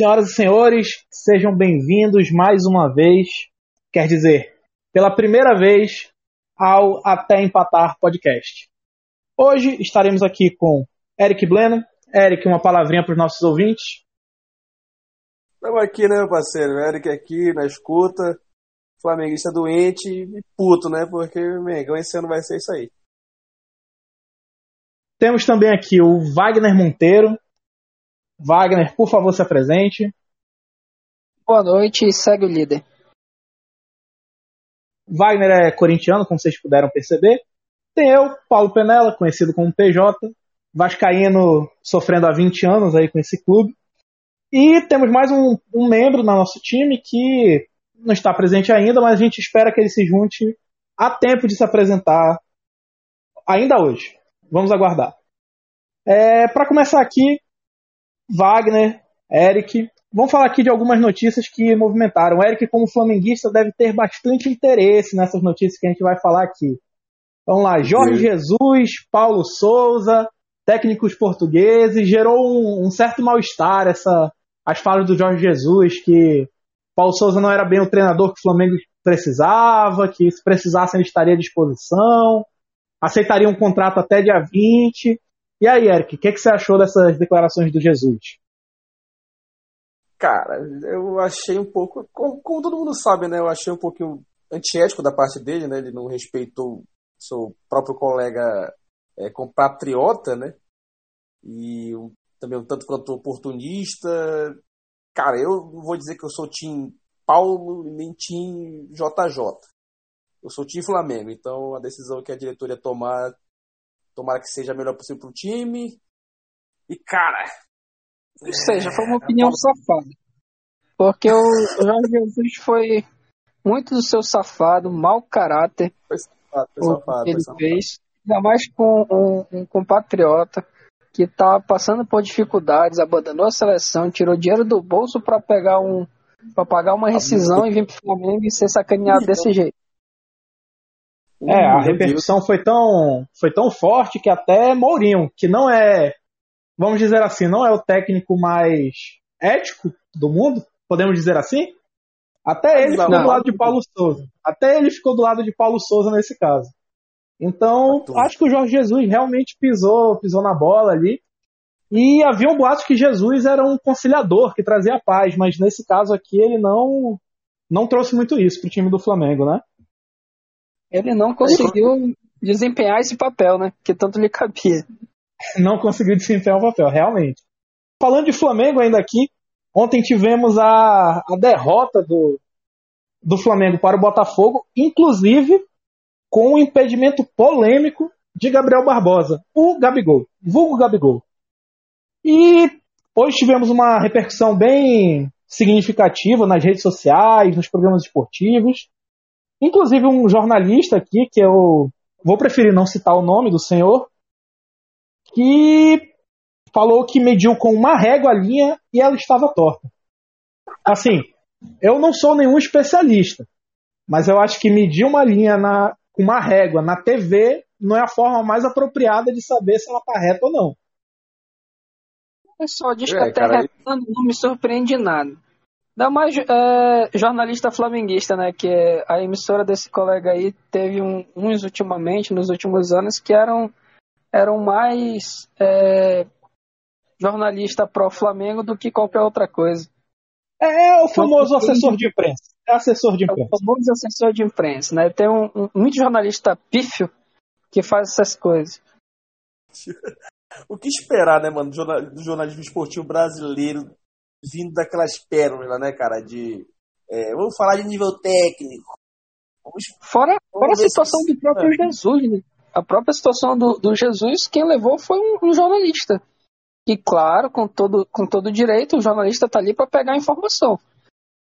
Senhoras e senhores, sejam bem-vindos mais uma vez, quer dizer, pela primeira vez, ao Até Empatar podcast. Hoje estaremos aqui com Eric Bleno. Eric, uma palavrinha para os nossos ouvintes. Estamos aqui, né, meu parceiro? Eric aqui na escuta. Flamenguista doente e puto, né? Porque Mengão esse ano vai ser isso aí. Temos também aqui o Wagner Monteiro. Wagner, por favor, se apresente. Boa noite e segue o líder. Wagner é corintiano, como vocês puderam perceber. Tem eu, Paulo Penela, conhecido como PJ, vascaíno sofrendo há 20 anos aí com esse clube. E temos mais um, um membro no nosso time que não está presente ainda, mas a gente espera que ele se junte a tempo de se apresentar ainda hoje. Vamos aguardar. É, Para começar aqui, Wagner, Eric, vamos falar aqui de algumas notícias que movimentaram. O Eric, como flamenguista, deve ter bastante interesse nessas notícias que a gente vai falar aqui. Vamos lá, Jorge Sim. Jesus, Paulo Souza, técnicos portugueses, gerou um, um certo mal-estar essa as falas do Jorge Jesus que Paulo Souza não era bem o treinador que o Flamengo precisava, que se precisasse ele estaria à disposição, aceitaria um contrato até dia 20. E aí, Eric, o que, que você achou dessas declarações do Jesus? Cara, eu achei um pouco, como, como, todo mundo sabe, né? Eu achei um pouquinho antiético da parte dele, né? Ele não respeitou seu próprio colega é, compatriota, né? E um, também um tanto quanto oportunista. Cara, eu não vou dizer que eu sou Tim Paulo nem Tim JJ. Eu sou Tim Flamengo, então a decisão que a diretoria tomar Tomara que seja a melhor possível pro time. E, cara. Ou seja, foi uma é, opinião é... safada. Porque o Jorge Jesus foi muito do seu safado, mau caráter. Foi safado, foi safado. Que ele foi fez. Ainda mais com um, um compatriota que tá passando por dificuldades, abandonou a seleção, tirou dinheiro do bolso para pegar um. para pagar uma rescisão e vir pro Flamengo e ser sacaneado desse jeito. É, a repercussão foi tão, foi tão forte que até Mourinho, que não é, vamos dizer assim, não é o técnico mais ético do mundo, podemos dizer assim, até ele não, ficou do lado de Paulo Souza. Até ele ficou do lado de Paulo Souza nesse caso. Então, acho que o Jorge Jesus realmente pisou, pisou na bola ali. E havia um boato que Jesus era um conciliador que trazia paz, mas nesse caso aqui ele não não trouxe muito isso pro time do Flamengo, né? Ele não conseguiu desempenhar esse papel, né? Que tanto lhe cabia. Não conseguiu desempenhar o papel, realmente. Falando de Flamengo ainda aqui, ontem tivemos a, a derrota do, do Flamengo para o Botafogo, inclusive com um impedimento polêmico de Gabriel Barbosa, o Gabigol, vulgo Gabigol. E hoje tivemos uma repercussão bem significativa nas redes sociais, nos programas esportivos. Inclusive um jornalista aqui, que eu vou preferir não citar o nome do senhor, que falou que mediu com uma régua a linha e ela estava torta. Assim, eu não sou nenhum especialista, mas eu acho que medir uma linha na, com uma régua na TV não é a forma mais apropriada de saber se ela está reta ou não. O pessoal diz que é, até cara, retando não me surpreende nada. Ainda mais é, jornalista flamenguista, né? Que é a emissora desse colega aí teve um, uns ultimamente, nos últimos anos, que eram, eram mais é, jornalista pró-Flamengo do que qualquer outra coisa. É, é o famoso assessor de imprensa. É assessor de imprensa. É o famoso assessor de imprensa, né? Tem um, um, muito jornalista pífio que faz essas coisas. o que esperar, né, mano, do jornalismo esportivo brasileiro vindo daquelas pérolas, né, cara? De. É, vamos falar de nível técnico. Vamos, fora, fora a situação se... do próprio é. Jesus, né? A própria situação do, do Jesus, quem levou foi um, um, jornalista. E claro, com todo, com todo direito, o jornalista tá ali para pegar a informação.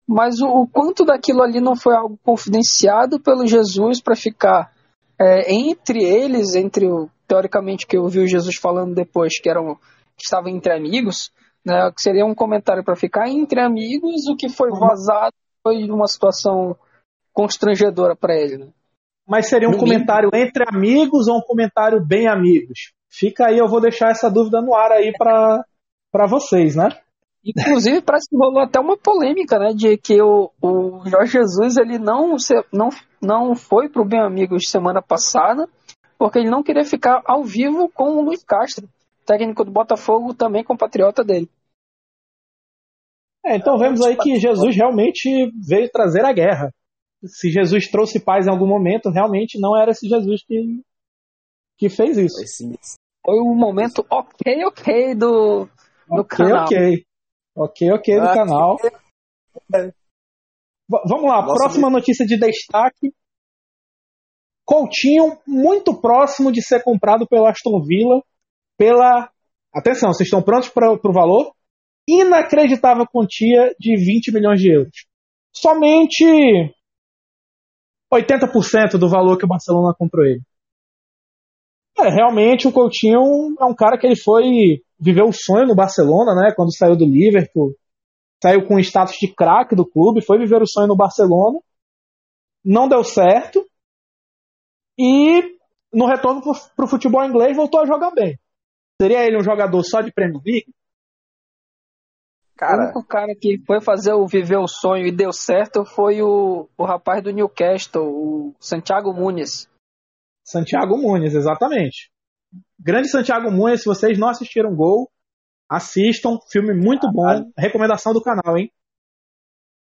Mas o, o, quanto daquilo ali não foi algo confidenciado pelo Jesus para ficar é, entre eles, entre o teoricamente que eu vi o Jesus falando depois que eram que estavam entre amigos, né, que seria um comentário para ficar entre amigos, o que foi vazado foi uma situação constrangedora para ele. Né? Mas seria um no comentário mínimo. entre amigos ou um comentário bem amigos? Fica aí, eu vou deixar essa dúvida no ar aí para vocês, né? Inclusive, parece que rolou até uma polêmica, né? De que o, o Jorge Jesus ele não, não, não foi pro Bem Amigos semana passada, porque ele não queria ficar ao vivo com o Luiz Castro, técnico do Botafogo, também compatriota dele. É, então vemos aí que Jesus realmente veio trazer a guerra. Se Jesus trouxe paz em algum momento, realmente não era esse Jesus que, que fez isso. Foi um momento ok, ok do, do okay, canal. Ok, ok, ok do ah, canal. É. Vamos lá, Nossa, próxima notícia de destaque. Coutinho muito próximo de ser comprado pelo Aston Villa pela. Atenção, vocês estão prontos para o valor? Inacreditável quantia de 20 milhões de euros. Somente 80% do valor que o Barcelona comprou ele. É, realmente o Coutinho é um cara que ele foi viver o sonho no Barcelona, né? Quando saiu do Liverpool, saiu com o status de craque do clube, foi viver o sonho no Barcelona, não deu certo e no retorno para o futebol inglês voltou a jogar bem. Seria ele um jogador só de Premier League? Cara, o único cara que foi fazer o viver o sonho e deu certo foi o, o rapaz do Newcastle, o Santiago Muniz. Santiago Muniz, exatamente. Grande Santiago Muniz, se vocês não assistiram Gol, assistam, filme muito bom, ah, recomendação do canal, hein?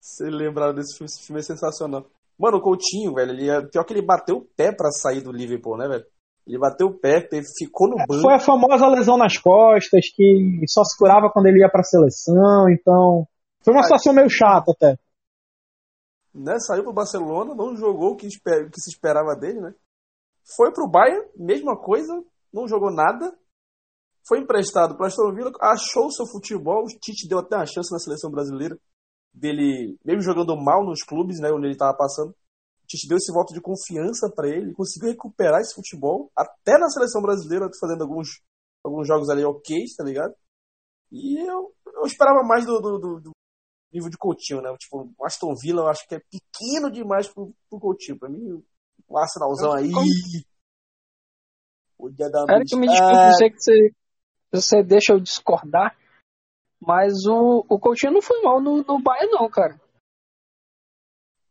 Você lembraram desse filme, esse filme é sensacional. Mano, o Coutinho, velho, ele, é, pior que ele bateu o pé para sair do Liverpool, né, velho? Ele bateu o pé, ficou no banco. Foi a famosa lesão nas costas, que só se curava quando ele ia pra seleção, então. Foi uma situação meio chata até. Né, saiu pro Barcelona, não jogou o que, esper... que se esperava dele, né? Foi pro Bayern, mesma coisa, não jogou nada. Foi emprestado para Aston Villa, achou o seu futebol. O Tite deu até uma chance na seleção brasileira dele, mesmo jogando mal nos clubes, né, onde ele estava passando. Tite deu esse voto de confiança para ele, conseguiu recuperar esse futebol, até na seleção brasileira, fazendo alguns, alguns jogos ali ok, tá ligado? E eu, eu esperava mais do, do, do, do nível de Coutinho, né? Tipo, o Aston Villa eu acho que é pequeno demais pro, pro Coutinho. Pra mim, o Arsenalzão aí. O dia da Era que me desculpe, sei que você, você deixa eu discordar, mas o, o Coutinho não foi mal no, no Bayern, não, cara.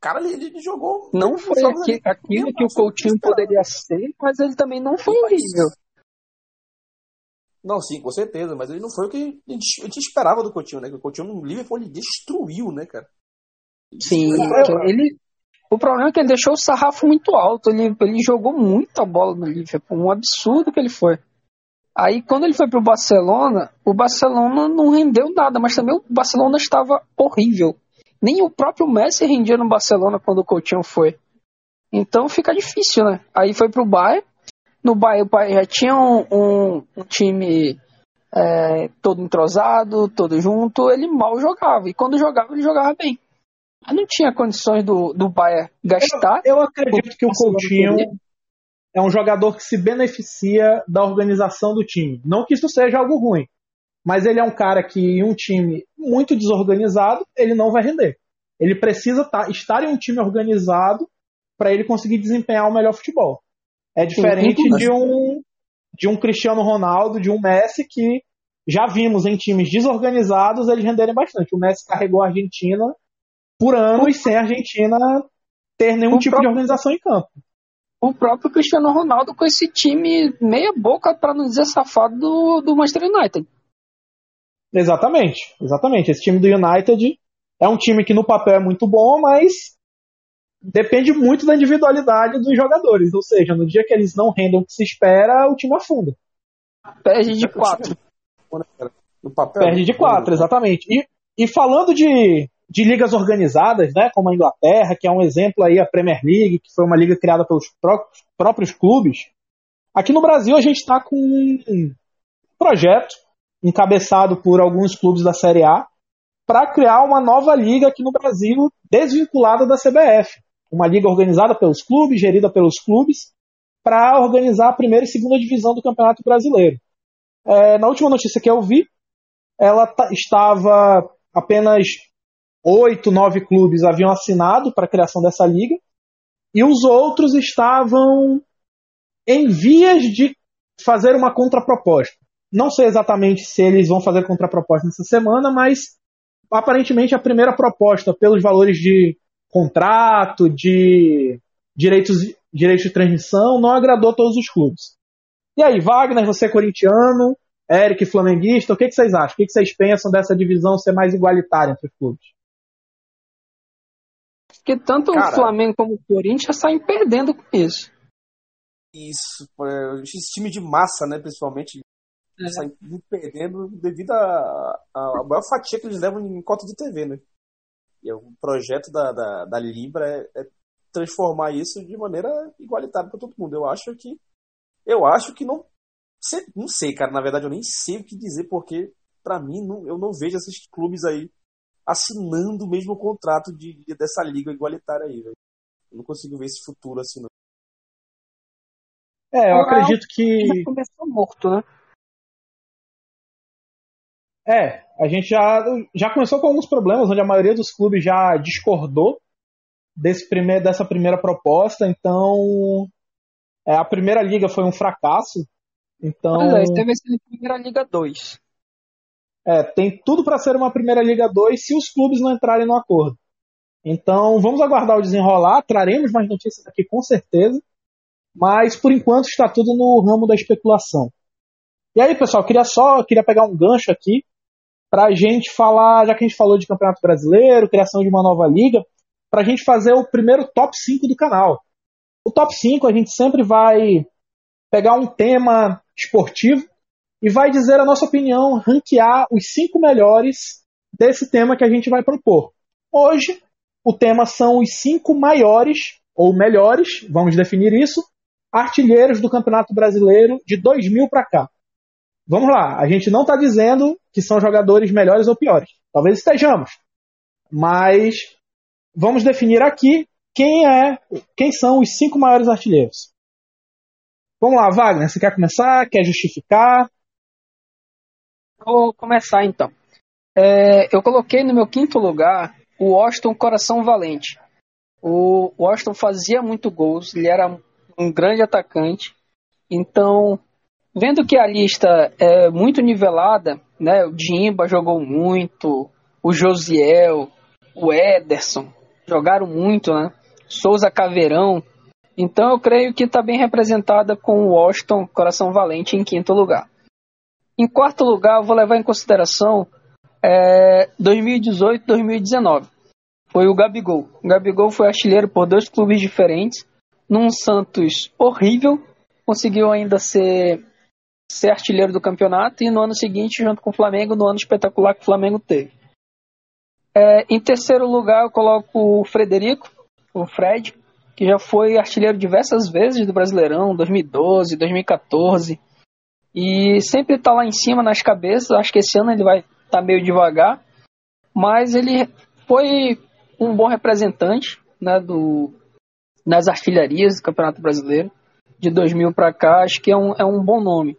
Cara, ele, ele jogou. Não foi aqui, aquilo que o Coutinho poderia ser, mas ele também não foi horrível. Não, sim, com certeza, mas ele não foi o que a gente, a gente esperava do Coutinho, né? Que o Coutinho no Liverpool ele destruiu, né, cara? Sim, ele. O problema é que ele deixou o sarrafo muito alto. Ele, ele jogou muita bola no Liverpool, um absurdo que ele foi. Aí, quando ele foi pro Barcelona, o Barcelona não rendeu nada, mas também o Barcelona estava horrível. Nem o próprio Messi rendia no Barcelona quando o Coutinho foi. Então fica difícil, né? Aí foi pro Bayern. No Bayern o Bayern já tinha um, um, um time é, todo entrosado, todo junto. Ele mal jogava. E quando jogava, ele jogava bem. Mas não tinha condições do, do Bayern gastar. Eu, eu acredito que o Coutinho é um jogador que se beneficia da organização do time. Não que isso seja algo ruim mas ele é um cara que em um time muito desorganizado, ele não vai render. Ele precisa tá, estar em um time organizado para ele conseguir desempenhar o melhor futebol. É diferente de um de um Cristiano Ronaldo, de um Messi que já vimos em times desorganizados eles renderem bastante. O Messi carregou a Argentina por anos sem a Argentina ter nenhum o tipo próprio, de organização em campo. O próprio Cristiano Ronaldo com esse time meia boca, para não dizer safado, do, do Manchester United. Exatamente, exatamente. Esse time do United é um time que no papel é muito bom, mas depende muito da individualidade dos jogadores. Ou seja, no dia que eles não rendem o que se espera, o time afunda. Perde de quatro. Perde de quatro, exatamente. E, e falando de, de ligas organizadas, né, como a Inglaterra, que é um exemplo aí, a Premier League, que foi uma liga criada pelos próprios clubes, aqui no Brasil a gente está com um projeto encabeçado por alguns clubes da Série A, para criar uma nova liga aqui no Brasil, desvinculada da CBF. Uma liga organizada pelos clubes, gerida pelos clubes, para organizar a primeira e segunda divisão do Campeonato Brasileiro. É, na última notícia que eu vi, ela estava apenas oito, nove clubes haviam assinado para a criação dessa liga, e os outros estavam em vias de fazer uma contraproposta. Não sei exatamente se eles vão fazer contraproposta nessa semana, mas aparentemente a primeira proposta, pelos valores de contrato, de direitos, direitos de transmissão, não agradou todos os clubes. E aí, Wagner, você é corintiano, Eric, flamenguista, o que, que vocês acham? O que, que vocês pensam dessa divisão ser mais igualitária entre os clubes? Porque tanto Cara, o Flamengo como o Corinthians saem perdendo com isso. Isso, esse time de massa, né, principalmente, é. perdendo devido à maior fatia que eles levam em cota de TV, né? E o projeto da, da, da Libra é, é transformar isso de maneira igualitária para todo mundo. Eu acho que eu acho que não não sei, cara, na verdade eu nem sei o que dizer porque para mim não, eu não vejo esses clubes aí assinando o mesmo contrato de, de dessa liga igualitária aí, velho. Eu não consigo ver esse futuro assim não. É, eu acredito que já começou morto, né? É, a gente já, já começou com alguns problemas, onde a maioria dos clubes já discordou desse dessa primeira proposta, então é, a primeira liga foi um fracasso. Então, pois é, deve ser a primeira liga 2. É, tem tudo para ser uma primeira liga 2 se os clubes não entrarem no acordo. Então, vamos aguardar o desenrolar, traremos mais notícias aqui com certeza, mas por enquanto está tudo no ramo da especulação. E aí, pessoal, queria só queria pegar um gancho aqui para a gente falar, já que a gente falou de Campeonato Brasileiro, criação de uma nova liga, para a gente fazer o primeiro top 5 do canal. O top 5 a gente sempre vai pegar um tema esportivo e vai dizer a nossa opinião, ranquear os cinco melhores desse tema que a gente vai propor. Hoje, o tema são os cinco maiores, ou melhores, vamos definir isso, artilheiros do Campeonato Brasileiro de 2000 para cá. Vamos lá, a gente não está dizendo que são jogadores melhores ou piores. Talvez estejamos. Mas vamos definir aqui quem é, quem são os cinco maiores artilheiros. Vamos lá, Wagner, você quer começar? Quer justificar? Vou começar então. É, eu coloquei no meu quinto lugar o Washington Coração Valente. O Washington fazia muito gols, ele era um grande atacante. Então, vendo que a lista é muito nivelada, né? O Dimba jogou muito, o Josiel, o Ederson, jogaram muito, né? Souza Caveirão. Então eu creio que está bem representada com o Washington Coração Valente em quinto lugar. Em quarto lugar, eu vou levar em consideração é, 2018-2019. Foi o Gabigol. O Gabigol foi artilheiro por dois clubes diferentes. Num Santos horrível, conseguiu ainda ser, ser artilheiro do campeonato. E no ano seguinte, junto com o Flamengo, no ano espetacular que o Flamengo teve. É, em terceiro lugar, eu coloco o Frederico, o Fred, que já foi artilheiro diversas vezes do Brasileirão, 2012, 2014. E sempre está lá em cima nas cabeças. Acho que esse ano ele vai estar tá meio devagar. Mas ele foi um bom representante né, do, nas artilharias do Campeonato Brasileiro. De 2000 para cá, acho que é um, é um bom nome.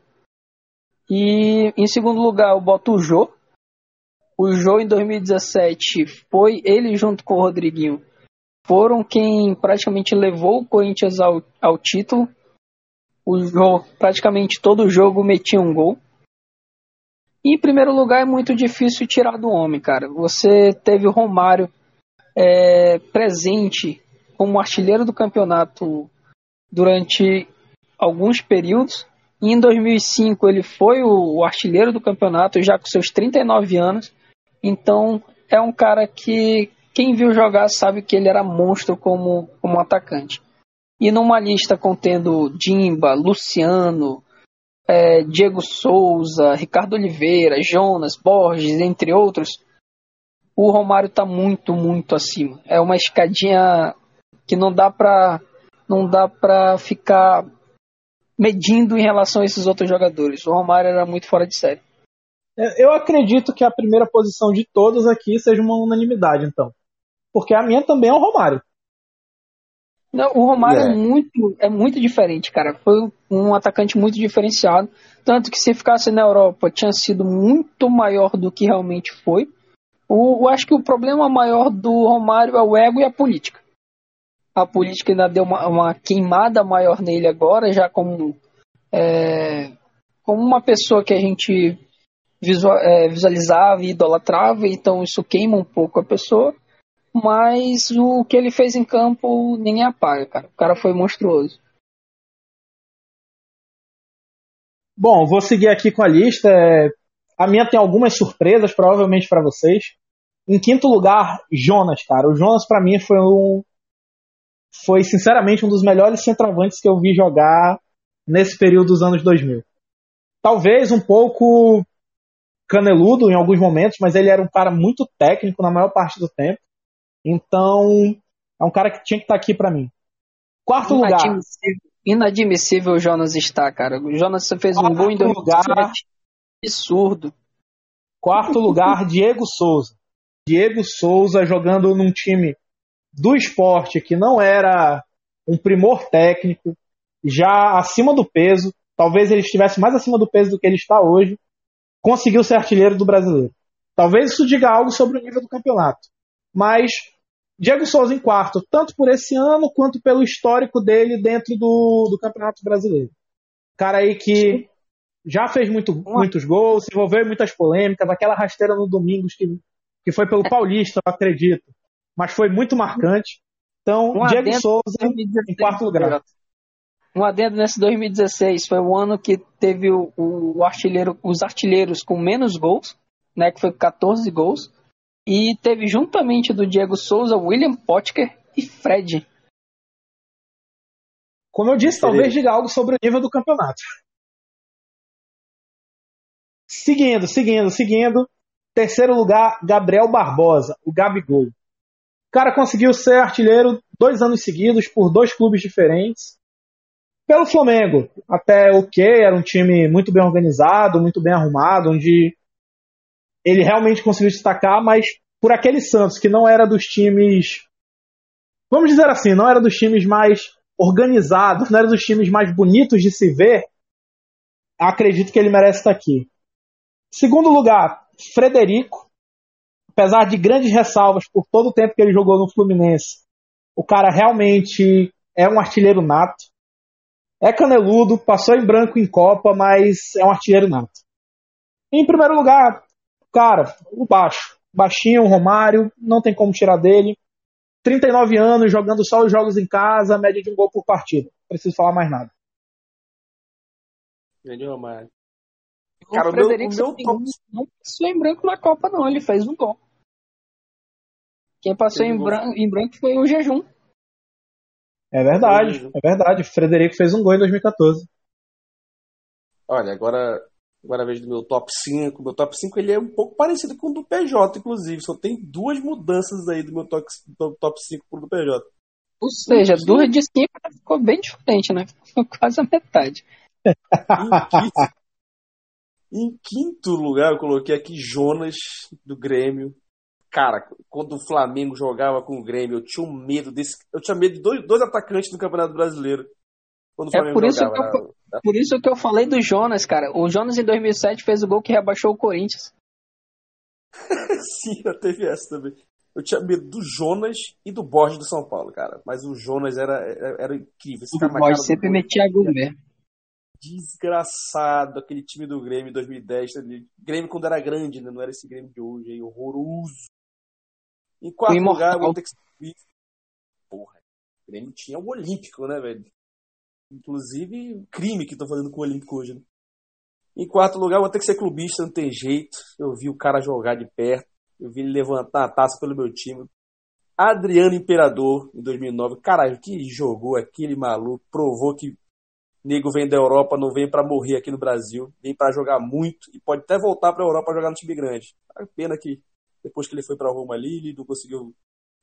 E em segundo lugar, eu boto o Jô, o Jô em 2017 foi ele junto com o Rodriguinho foram quem praticamente levou o Corinthians ao, ao título. O Jô, praticamente todo jogo metia um gol. E, em primeiro lugar, é muito difícil tirar do homem, cara. Você teve o Romário é, presente como artilheiro do campeonato durante alguns períodos. E em 2005 ele foi o artilheiro do campeonato já com seus 39 anos. Então é um cara que quem viu jogar sabe que ele era monstro como, como atacante. E numa lista contendo Dimba, Luciano, é, Diego Souza, Ricardo Oliveira, Jonas, Borges, entre outros, o Romário está muito, muito acima. É uma escadinha que não dá para não dá para ficar medindo em relação a esses outros jogadores. O Romário era muito fora de série. É, eu acredito que a primeira posição de todos aqui seja uma unanimidade, então. Porque a minha também é o Romário. Não, o Romário é. é muito, é muito diferente, cara. Foi um atacante muito diferenciado. Tanto que se ficasse na Europa tinha sido muito maior do que realmente foi. O, eu acho que o problema maior do Romário é o ego e a política. A política ainda deu uma, uma queimada maior nele agora, já como é, como uma pessoa que a gente visual, é, visualizava e idolatrava, então isso queima um pouco a pessoa. Mas o que ele fez em campo ninguém apaga, cara. O cara foi monstruoso. Bom, vou seguir aqui com a lista. É, a minha tem algumas surpresas, provavelmente para vocês. Em quinto lugar, Jonas, cara. O Jonas para mim foi um foi sinceramente um dos melhores centroavantes que eu vi jogar nesse período dos anos 2000. Talvez um pouco caneludo em alguns momentos, mas ele era um cara muito técnico na maior parte do tempo. Então, é um cara que tinha que estar tá aqui para mim. Quarto inadmissível, lugar. Inadmissível o Jonas está, cara. O Jonas fez Quarto um gol em dois lugar. Absurdo. Quarto lugar, Diego Souza. Diego Souza jogando num time do esporte que não era um primor técnico, já acima do peso, talvez ele estivesse mais acima do peso do que ele está hoje, conseguiu ser artilheiro do brasileiro. Talvez isso diga algo sobre o nível do campeonato. Mas Diego Souza em quarto, tanto por esse ano quanto pelo histórico dele dentro do, do Campeonato Brasileiro. Cara aí que já fez muito, muitos gols, se envolveu em muitas polêmicas, aquela rasteira no domingo que, que foi pelo Paulista, eu acredito. Mas foi muito marcante. Então, um Diego Souza em quarto lugar. Um adendo nesse 2016 foi o ano que teve o, o artilheiro, os artilheiros com menos gols, né, que foi 14 gols. E teve juntamente do Diego Souza, William Potker e Fred. Como eu disse, talvez diga algo sobre o nível do campeonato. Seguindo, seguindo, seguindo. Terceiro lugar, Gabriel Barbosa, o Gabigol. O cara conseguiu ser artilheiro dois anos seguidos por dois clubes diferentes. Pelo Flamengo, até ok, era um time muito bem organizado, muito bem arrumado, onde ele realmente conseguiu destacar, mas por aquele Santos que não era dos times, vamos dizer assim, não era dos times mais organizados, não era dos times mais bonitos de se ver, acredito que ele merece estar aqui. Segundo lugar, Frederico, apesar de grandes ressalvas por todo o tempo que ele jogou no Fluminense, o cara realmente é um artilheiro nato. É caneludo, passou em branco em Copa, mas é um artilheiro nato. Em primeiro lugar, Cara, o baixo. Baixinho, Romário, não tem como tirar dele. 39 anos, jogando só os jogos em casa, média de um gol por partida. Não preciso falar mais nada. Grande Romário. Cara, o, o Frederico meu, o meu top... não passou em branco na Copa, não. Ele fez um gol. Quem passou em, branco, em branco foi o Jejum. É verdade, é verdade. O Frederico fez um gol em 2014. Olha, agora Agora a vez do meu top 5. Meu top 5 ele é um pouco parecido com o do PJ, inclusive. Só tem duas mudanças aí do meu top, do top 5 pro do PJ. Ou seja, duas de 5 ficou bem diferente, né? Ficou quase a metade. em, quinto, em quinto lugar, eu coloquei aqui Jonas, do Grêmio. Cara, quando o Flamengo jogava com o Grêmio, eu tinha um medo desse. Eu tinha medo de dois, dois atacantes do Campeonato Brasileiro. é por isso, jogava, que eu, por isso que eu falei do Jonas, cara. O Jonas em 2007 fez o gol que rebaixou o Corinthians. Sim, já teve essa também. Eu tinha medo do Jonas e do Borges do São Paulo, cara. Mas o Jonas era, era, era incrível. Esse o Borges sempre metia gol mesmo. Desgraçado, aquele time do Grêmio em 2010. Grêmio quando era grande, né? Não era esse Grêmio de hoje, aí, horroroso. Em quarto lugar, vou ter que. Porra, o Grêmio tinha o Olímpico, né, velho? Inclusive, o crime que estão fazendo com o Olímpico hoje. Né? Em quarto lugar, vou ter que ser clubista, não tem jeito. Eu vi o cara jogar de perto. Eu vi ele levantar a taça pelo meu time. Adriano Imperador, em 2009. Caralho, que jogou aquele maluco. Provou que nego vem da Europa, não vem para morrer aqui no Brasil. Vem para jogar muito e pode até voltar pra Europa jogar no time grande. A pena que depois que ele foi pra Roma ali, ele não conseguiu.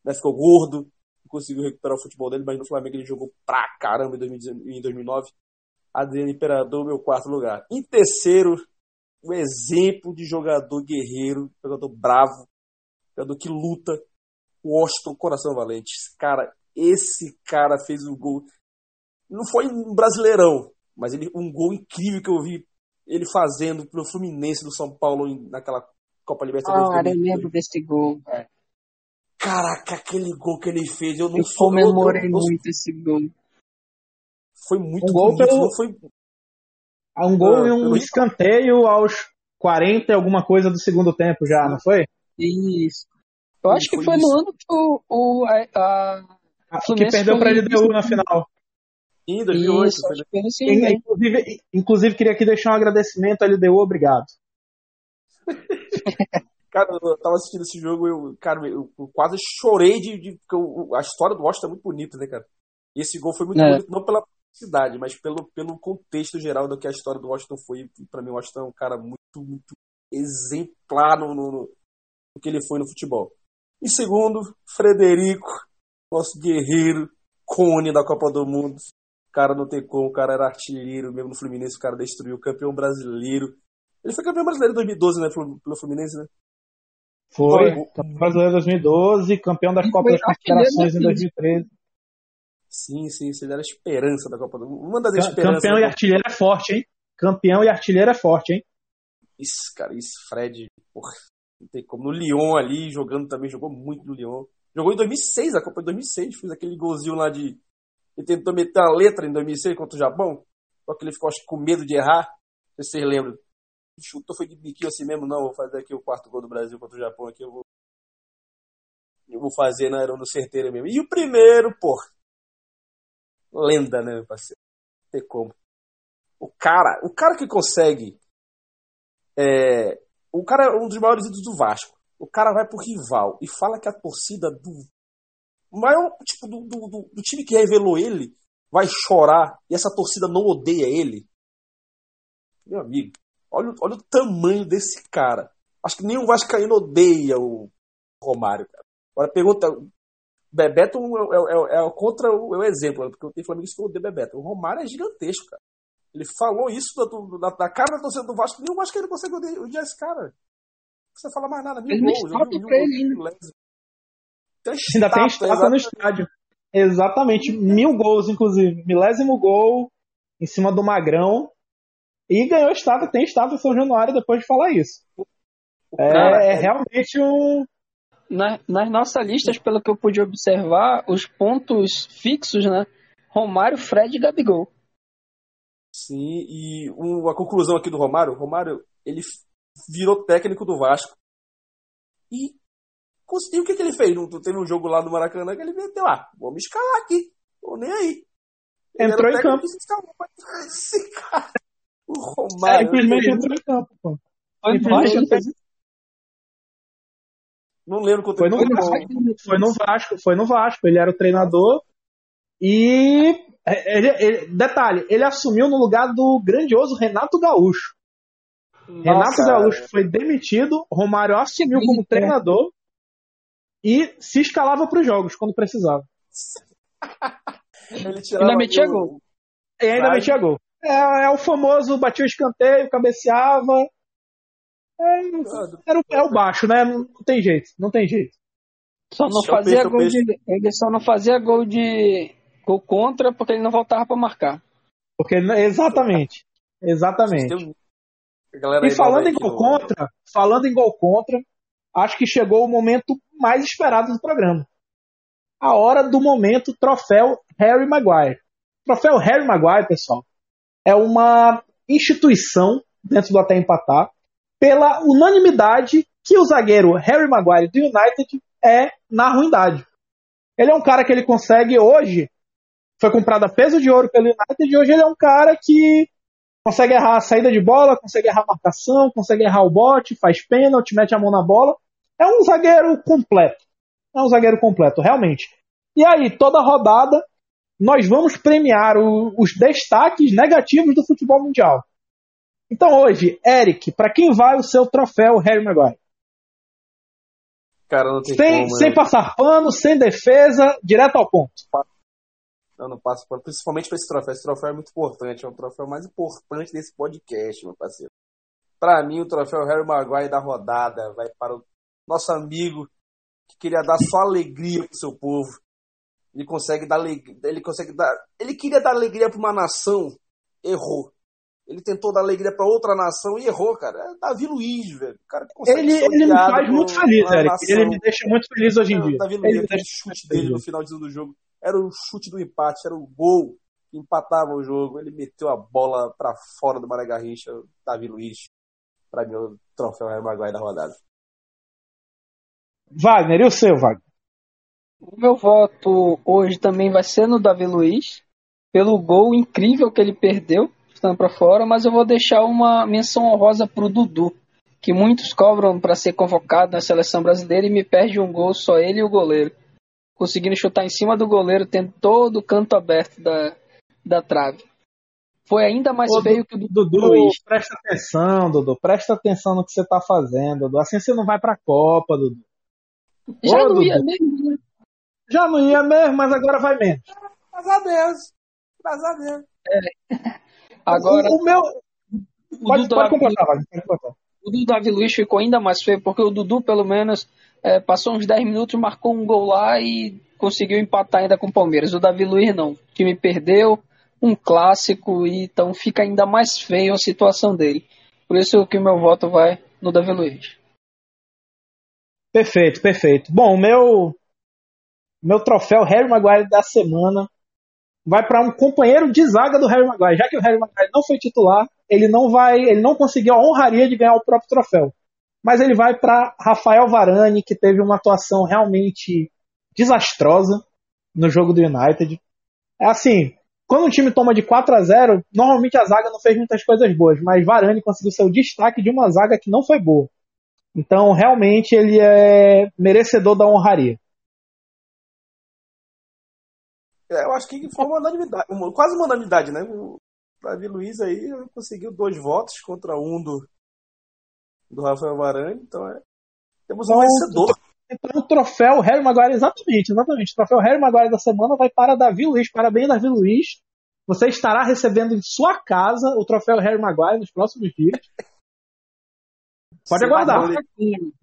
Né, ficou gordo, conseguiu recuperar o futebol dele, mas no Flamengo ele jogou pra caramba em 2009. Adriano Imperador, meu quarto lugar. Em terceiro, o exemplo de jogador guerreiro, jogador bravo, jogador que luta, o Austin Coração Valente. Cara, esse cara fez um gol. Não foi um brasileirão, mas ele, um gol incrível que eu vi ele fazendo pro Fluminense do São Paulo naquela Copa Libertadores. Ah, eu lembro desse gol. É. Caraca, aquele gol que ele fez, eu não eu sou. Comemorei eu, eu, muito esse gol. Foi muito um gol bonito, pelo... não foi. Um gol e um escanteio aos 40 e alguma coisa do segundo tempo já, não foi? Isso. Eu acho que foi no ano que o, o a, a que perdeu para a LDU na final. Sim, 2008. Isso, inclusive, inclusive, queria aqui deixar um agradecimento à LDU, obrigado. cara, eu tava assistindo esse jogo, eu, cara, eu, quase chorei de, de porque eu, a história do Washington é muito bonita, né, cara? E esse gol foi muito é. bonito, não pela cidade, mas pelo, pelo contexto geral do que a história do Washington foi. Para mim, o Washington é um cara muito, muito exemplar no, no, no que ele foi no futebol. E segundo, Frederico, nosso guerreiro, cone da Copa do Mundo. O cara não tem como, o cara era artilheiro mesmo no Fluminense, o cara destruiu, campeão brasileiro. Ele foi campeão brasileiro em 2012, né, pelo Fluminense, né? Foi, campeão brasileiro em 2012, campeão das Copas das Confederações em 2013. Sim, sim, ele era a esperança da Copa do Mundo. Uma das esperanças. Campeão e artilheiro é forte, hein? Campeão e artilheiro é forte, hein? Isso, cara, isso, Fred, porra, não tem como. No Lyon ali, jogando também, jogou muito no Lyon. Jogou em 2006, a Copa de 2006, fez aquele golzinho lá de. Ele tentou meter a letra em 2006 contra o Japão, só que ele ficou, acho que, com medo de errar. Não sei se vocês lembram. Chutou, foi de biquinho assim mesmo, não, vou fazer aqui o quarto gol do Brasil contra o Japão aqui, eu vou. Eu vou fazer na no certeira mesmo. E o primeiro, porra. Lenda, né, meu parceiro? Não tem como. O cara, o cara que consegue. É, o cara é um dos maiores ídolos do Vasco. O cara vai pro rival e fala que a torcida do maior tipo do, do, do, do time que revelou ele vai chorar e essa torcida não odeia ele. Meu amigo, olha, olha o tamanho desse cara. Acho que nenhum Vascaíno odeia o Romário. Cara. Agora pergunta. Bebeto é, é, é, é contra o, é o exemplo, porque eu tenho Flamengo que odeia Bebeto. O Romário é gigantesco, cara. Ele falou isso da, da, da cara da torcida do Vasco. Nenhum Vascaíno consegue odiar esse cara. Não precisa falar mais nada. Mil ele gols. Ele, né? tem Ainda tem estátua no estádio. Exatamente. Mil gols, inclusive. Milésimo gol em cima do Magrão. E ganhou estátua. Tem estátua em São Januário depois de falar isso. É, cara, é, é realmente um. Na, nas nossas listas, pelo que eu pude observar, os pontos fixos, né? Romário, Fred e Gabigol. Sim, e um, a conclusão aqui do Romário, Romário, ele virou técnico do Vasco. E, e o que, que ele fez? Não teve um jogo lá no Maracanã que ele meteu lá, ah, vou me escalar aqui, tô nem aí. Ele entrou em campo. Esse cara, o Romário. É, simplesmente entrou em campo, pô. Foi no Não lembro quanto foi no, Vasco, foi no Vasco, foi no Vasco. Ele era o treinador e é, ele, ele, detalhe, ele assumiu no lugar do grandioso Renato Gaúcho. Nossa, Renato Gaúcho foi demitido, Romário assumiu como treinador e se escalava para os jogos quando precisava. ele ainda metia gol. E ainda metia gol. É, é, o famoso batia o escanteio, cabeceava. É, era o, é o baixo, né? Não tem jeito, não tem jeito. Só não fazia gol de. Ele só não fazia gol de Gol contra porque ele não voltava para marcar. Porque exatamente. Exatamente. E falando em gol contra, falando em gol contra, acho que chegou o momento mais esperado do programa. A hora do momento troféu Harry Maguire. Troféu Harry Maguire, pessoal, é uma instituição dentro do Até Empatar pela unanimidade que o zagueiro Harry Maguire do United é na ruindade. Ele é um cara que ele consegue hoje foi comprado a peso de ouro pelo United e hoje ele é um cara que consegue errar a saída de bola, consegue errar a marcação, consegue errar o bote, faz pênalti, mete a mão na bola. É um zagueiro completo. É um zagueiro completo, realmente. E aí, toda rodada, nós vamos premiar o, os destaques negativos do futebol mundial. Então hoje, Eric, para quem vai o seu troféu Harry Maguire? Cara, não tem sem, como, sem né? passar pano, sem defesa, direto ao ponto eu não passo por, principalmente para esse troféu. Esse troféu é muito importante, é o troféu mais importante desse podcast, meu parceiro. Para mim, o troféu Harry Maguire da rodada vai para o nosso amigo que queria dar só alegria pro seu povo. Ele consegue dar ele consegue dar, ele queria dar alegria para uma nação, errou. Ele tentou dar alegria para outra nação e errou, cara. É Davi Luiz, velho. O cara ele, ele me faz muito feliz, Eric. Ele me deixa muito feliz hoje em dia. Davi Luiz, aquele chute dele no final do jogo era o chute do empate, era o gol empatava o jogo, ele meteu a bola para fora do Mané Garrincha, Davi Luiz, para mim o troféu Harry Maguire da rodada. Wagner, e o seu, Wagner? O meu voto hoje também vai ser no Davi Luiz, pelo gol incrível que ele perdeu, estando para fora, mas eu vou deixar uma menção honrosa pro Dudu, que muitos cobram para ser convocado na seleção brasileira e me perde um gol só ele e o goleiro. Conseguindo chutar em cima do goleiro, tendo todo o canto aberto da, da trave. Foi ainda mais Ô, feio que o do Dudu, Luiz. presta atenção, Dudu. Presta atenção no que você tá fazendo, Dudu. Assim você não vai pra Copa, Dudu. Já Ô, não ia Dudu. mesmo, né? Já não ia mesmo, mas agora vai menos. Graças a Deus. Graças a Deus. Agora, o, o meu. o Pode, Dudu pode completar, Wagner. Pode completar. O do Davi Luiz ficou ainda mais feio, porque o Dudu, pelo menos, é, passou uns 10 minutos, marcou um gol lá e conseguiu empatar ainda com o Palmeiras. O Davi Luiz não. O time perdeu, um clássico, e então fica ainda mais feio a situação dele. Por isso que o meu voto vai no Davi Luiz. Perfeito, perfeito. Bom, o meu. Meu troféu Harry Maguire da semana vai para um companheiro de zaga do Harry Maguire. Já que o Harry Maguire não foi titular, ele não vai, ele não conseguiu a honraria de ganhar o próprio troféu. Mas ele vai para Rafael Varane, que teve uma atuação realmente desastrosa no jogo do United. É assim, quando um time toma de 4 a 0, normalmente a zaga não fez muitas coisas boas, mas Varane conseguiu ser o destaque de uma zaga que não foi boa. Então, realmente ele é merecedor da honraria. Eu acho que foi uma unanimidade, uma- quase uma unanimidade, né? O Davi Luiz aí conseguiu dois votos contra um do, do Rafael Varane, então é. Temos um Então, vencedor. Então, o troféu Harry Maguire, exatamente, exatamente. O troféu Harry Maguire da semana vai para Davi Luiz. Parabéns, Davi Luiz. Você estará recebendo em sua casa o troféu Harry Maguire nos próximos dias. Pode Sim, aguardar. mas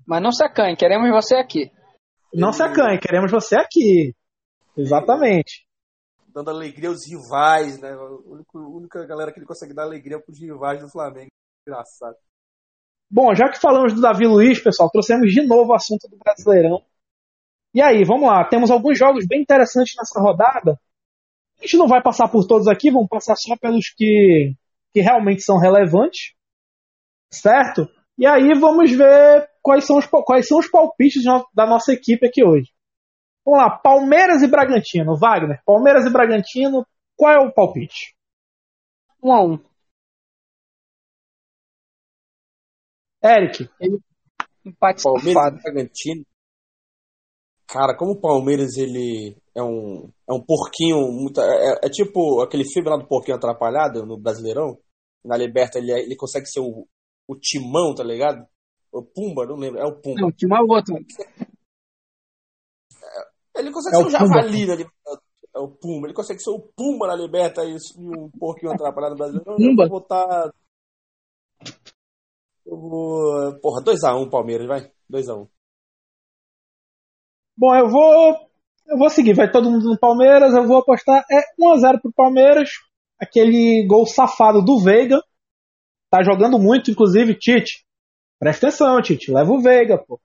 Mas não se acanhe, queremos você aqui. Não se acanhe, queremos você aqui. Exatamente. Dando alegria aos rivais, né? A única, galera que ele consegue dar alegria pros rivais do Flamengo. Engraçado. Bom, já que falamos do Davi Luiz, pessoal, trouxemos de novo o assunto do Brasileirão. E aí, vamos lá. Temos alguns jogos bem interessantes nessa rodada. A gente não vai passar por todos aqui, vamos passar só pelos que, que realmente são relevantes. Certo? E aí vamos ver quais são os, quais são os palpites da nossa equipe aqui hoje. Vamos lá, Palmeiras e Bragantino. Wagner, Palmeiras e Bragantino, qual é o palpite? Um a um. Eric, Empate Palmeiras safado. e Bragantino. Cara, como o Palmeiras ele é um, é um porquinho. Muito, é, é tipo aquele filme lá do porquinho atrapalhado no Brasileirão. Na Liberta ele, é- ele consegue ser o, o timão, tá ligado? O Pumba, não lembro. É o Pumba. Não, tinha uma outra. Ele consegue É ser o o Pumba. javali na Liberta. É o Pumba. Ele consegue ser o Pumba na Liberta e um porquinho atrapalhado no Brasileirão. Eu Pumba? vou botar. Eu vou. Porra, 2x1 Palmeiras, vai. 2x1. Bom, eu vou. Eu vou seguir, vai todo mundo no Palmeiras, eu vou apostar. É 1x0 pro Palmeiras. Aquele gol safado do Veiga. Tá jogando muito, inclusive, Tite. Presta atenção, Tite. Leva o Veiga, pô.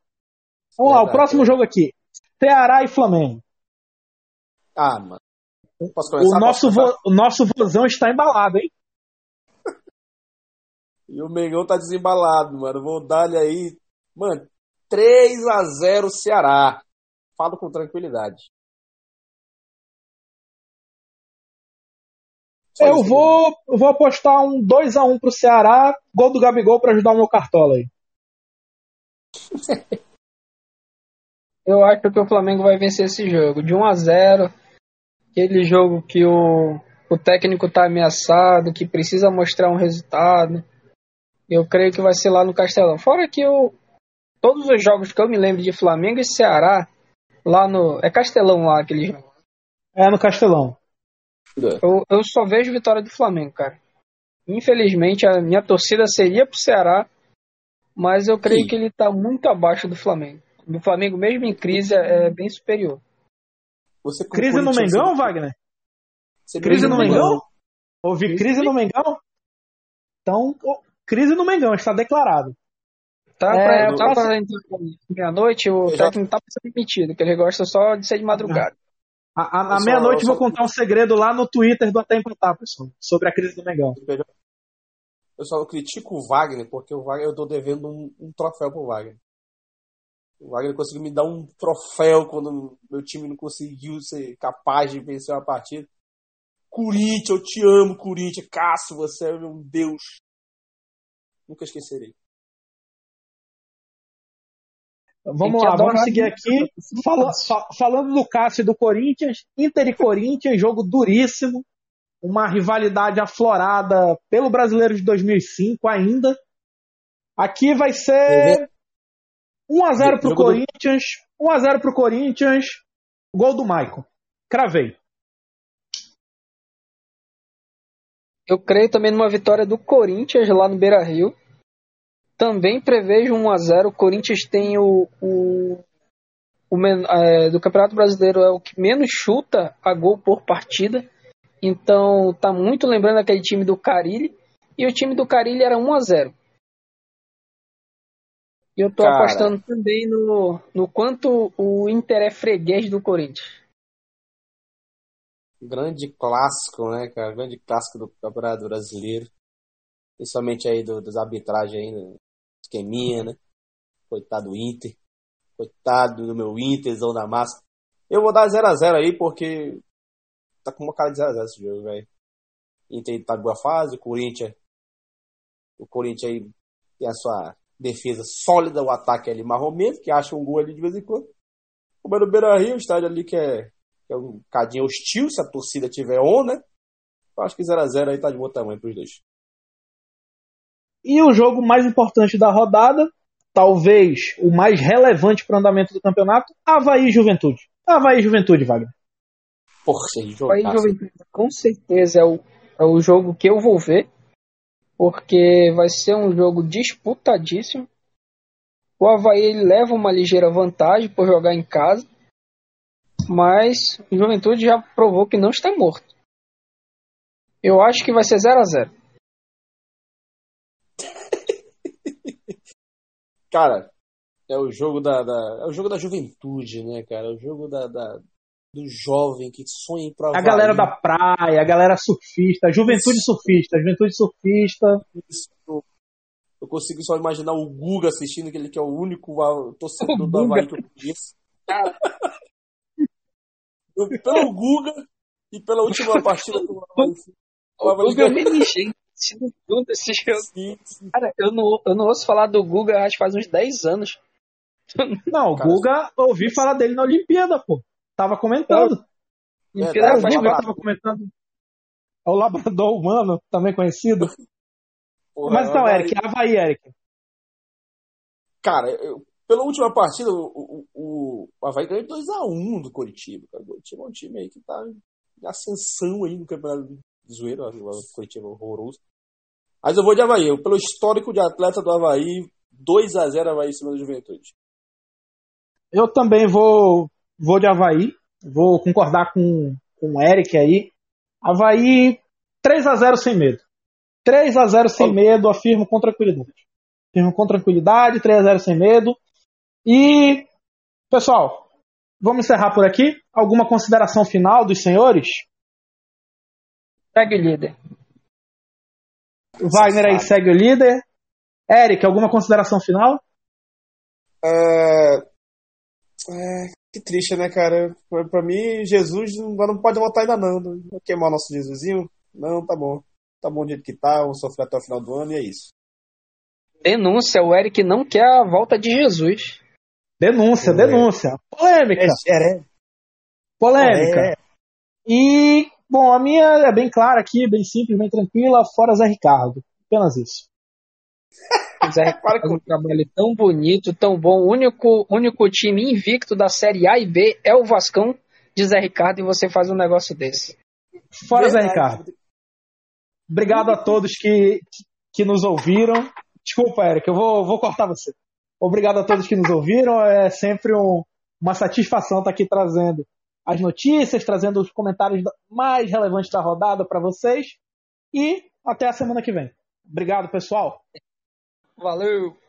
Vamos lá, o Verdade, próximo jogo aqui. Ceará e Flamengo. Ah, mano. Posso começar? O nosso, Posso começar? vo- o nosso vozão está embalado, hein? E o Mengão tá desembalado, mano. Vou dar-lhe aí. Mano, 3x0 Ceará. Falo com tranquilidade. Só Eu vou, eu vou apostar um 2x1 pro Ceará. Gol do Gabigol pra ajudar o meu cartola aí. Eu acho que o Flamengo vai vencer esse jogo. De 1 a 0 Aquele jogo que o, o técnico tá ameaçado, que precisa mostrar um resultado. Eu creio que vai ser lá no Castelão. Fora que eu, todos os jogos que eu me lembro de Flamengo e Ceará, lá no. É Castelão lá aquele jogo. É no Castelão. Eu, eu só vejo vitória do Flamengo, cara. Infelizmente, a minha torcida seria pro Ceará, mas eu creio Sim. que ele tá muito abaixo do Flamengo. O Flamengo, mesmo em crise, é bem superior. Você Crise no Mengão, você- Wagner? você Crise no briga Mengão? Houve Crise crise no Mengão? Então, crise no Mengão, está declarado. Tá É, pra, eu tá pra meia-noite, o Eu já- técnico tá pra ser demitido, que ele gosta só de ser de madrugada. À meia-noite vou contar um segredo lá no Twitter do Até Empatar, pessoal, sobre a crise do Mengão. Eu só critico o Wagner, porque o Wagner eu tô devendo um, um troféu pro Wagner. O Wagner conseguiu me dar um troféu quando meu time não conseguiu ser capaz de vencer uma partida. Corinthians, eu te amo, Corinthians. Cássio, você é meu Deus. Nunca esquecerei. Vamos lá, vamos seguir aqui. Fala, falando do Cássio e do Corinthians, Inter e Corinthians, jogo duríssimo. Uma rivalidade aflorada pelo brasileiro de 2005 ainda. Aqui vai ser 1x0 pro Corinthians. 1x0 pro Corinthians. Gol do Maicon. Cravei. Eu creio também numa vitória do Corinthians lá no Beira Rio. Também prevejo 1 a 0 O Corinthians tem o, o, o é, do Campeonato Brasileiro é o que menos chuta a gol por partida. Então tá muito lembrando aquele time do Carilli. E o time do Carilli era 1 a 0 E eu tô Cara. apostando também no, no quanto o Inter é freguês do Corinthians. Grande clássico, né, cara? Grande clássico do Campeonato Brasileiro. Principalmente aí do, dos arbitragens aí, né? esqueminha, né? Coitado do Inter. Coitado do meu Interzão da massa. Eu vou dar 0x0 aí, porque tá com uma cara de 0x0 esse jogo, velho. Inter tá boa fase, o Corinthians. O Corinthians aí tem a sua defesa sólida, o ataque ali marromeno, que acha um gol ali de vez em quando. O Beira Beira Rio, o estádio ali que é, que é um cadinho hostil, se a torcida tiver on, né? Eu acho que 0x0 aí tá de bom tamanho pros dois. E o jogo mais importante da rodada, talvez o mais relevante para o andamento do campeonato, Havaí Juventude. Havaí Juventude, Wagner. Porra, Havaí Juventude, com certeza é o, é o jogo que eu vou ver, porque vai ser um jogo disputadíssimo. O Havaí leva uma ligeira vantagem por jogar em casa, mas o Juventude já provou que não está morto. Eu acho que vai ser 0 a 0 Cara, é o jogo da, da, é o jogo da juventude, né, cara? É o jogo da, da do jovem que sonha em provar. A galera da praia, a galera surfista, a juventude Isso. surfista, a juventude surfista. Isso. Eu consigo só imaginar o Guga assistindo, que ele que é o único torcedor do Havaí que eu conheço. pelo Guga e pela última partida do Havaí. O Guga é sim. Cara, eu não, eu não ouço falar do Guga acho que faz uns 10 anos. Não, o Guga, ouvi falar dele na Olimpíada, pô. Tava comentando. É, Olimpíada é, o Guga tava comentando. É o Labrador Humano, também conhecido. Porra, Mas então, Eric, Havaí, Eric. Cara, eu, pela última partida, o, o, o Havaí ganhou 2x1 do Curitiba. O Curitiba é um time aí que tá em ascensão aí no campeonato zoeiro, o Curitiba horroroso. Mas eu vou de Havaí. Eu, pelo histórico de atleta do Havaí, 2 a 0 Havaí em cima da Juventude. Eu também vou, vou de Havaí. Vou concordar com, com o Eric aí. Havaí 3 a 0 sem medo. 3 a 0 sem medo, afirmo com tranquilidade. Afirmo com tranquilidade, 3 a 0 sem medo. E, pessoal, vamos encerrar por aqui. Alguma consideração final dos senhores? Segue o líder. O Wagner aí segue o líder. Eric, alguma consideração final? É... é... Que triste, né, cara? Pra, pra mim, Jesus não pode voltar ainda não. Não vai queimar o nosso Jesusinho? Não, tá bom. Tá bom do jeito que tá, vamos sofrer até o final do ano e é isso. Denúncia, o Eric não quer a volta de Jesus. Denúncia, é. denúncia. Polêmica. É, é. Polêmica. É. E Bom, a minha é bem clara aqui, bem simples, bem tranquila, fora Zé Ricardo. Apenas isso. Zé Ricardo faz um trabalho tão bonito, tão bom. O único, único time invicto da Série A e B é o Vascão de Zé Ricardo e você faz um negócio desse. Fora Verdade. Zé Ricardo. Obrigado a todos que, que nos ouviram. Desculpa, Eric, eu vou, vou cortar você. Obrigado a todos que nos ouviram. É sempre um, uma satisfação estar aqui trazendo as notícias, trazendo os comentários mais relevantes da rodada para vocês. E até a semana que vem. Obrigado, pessoal. Valeu!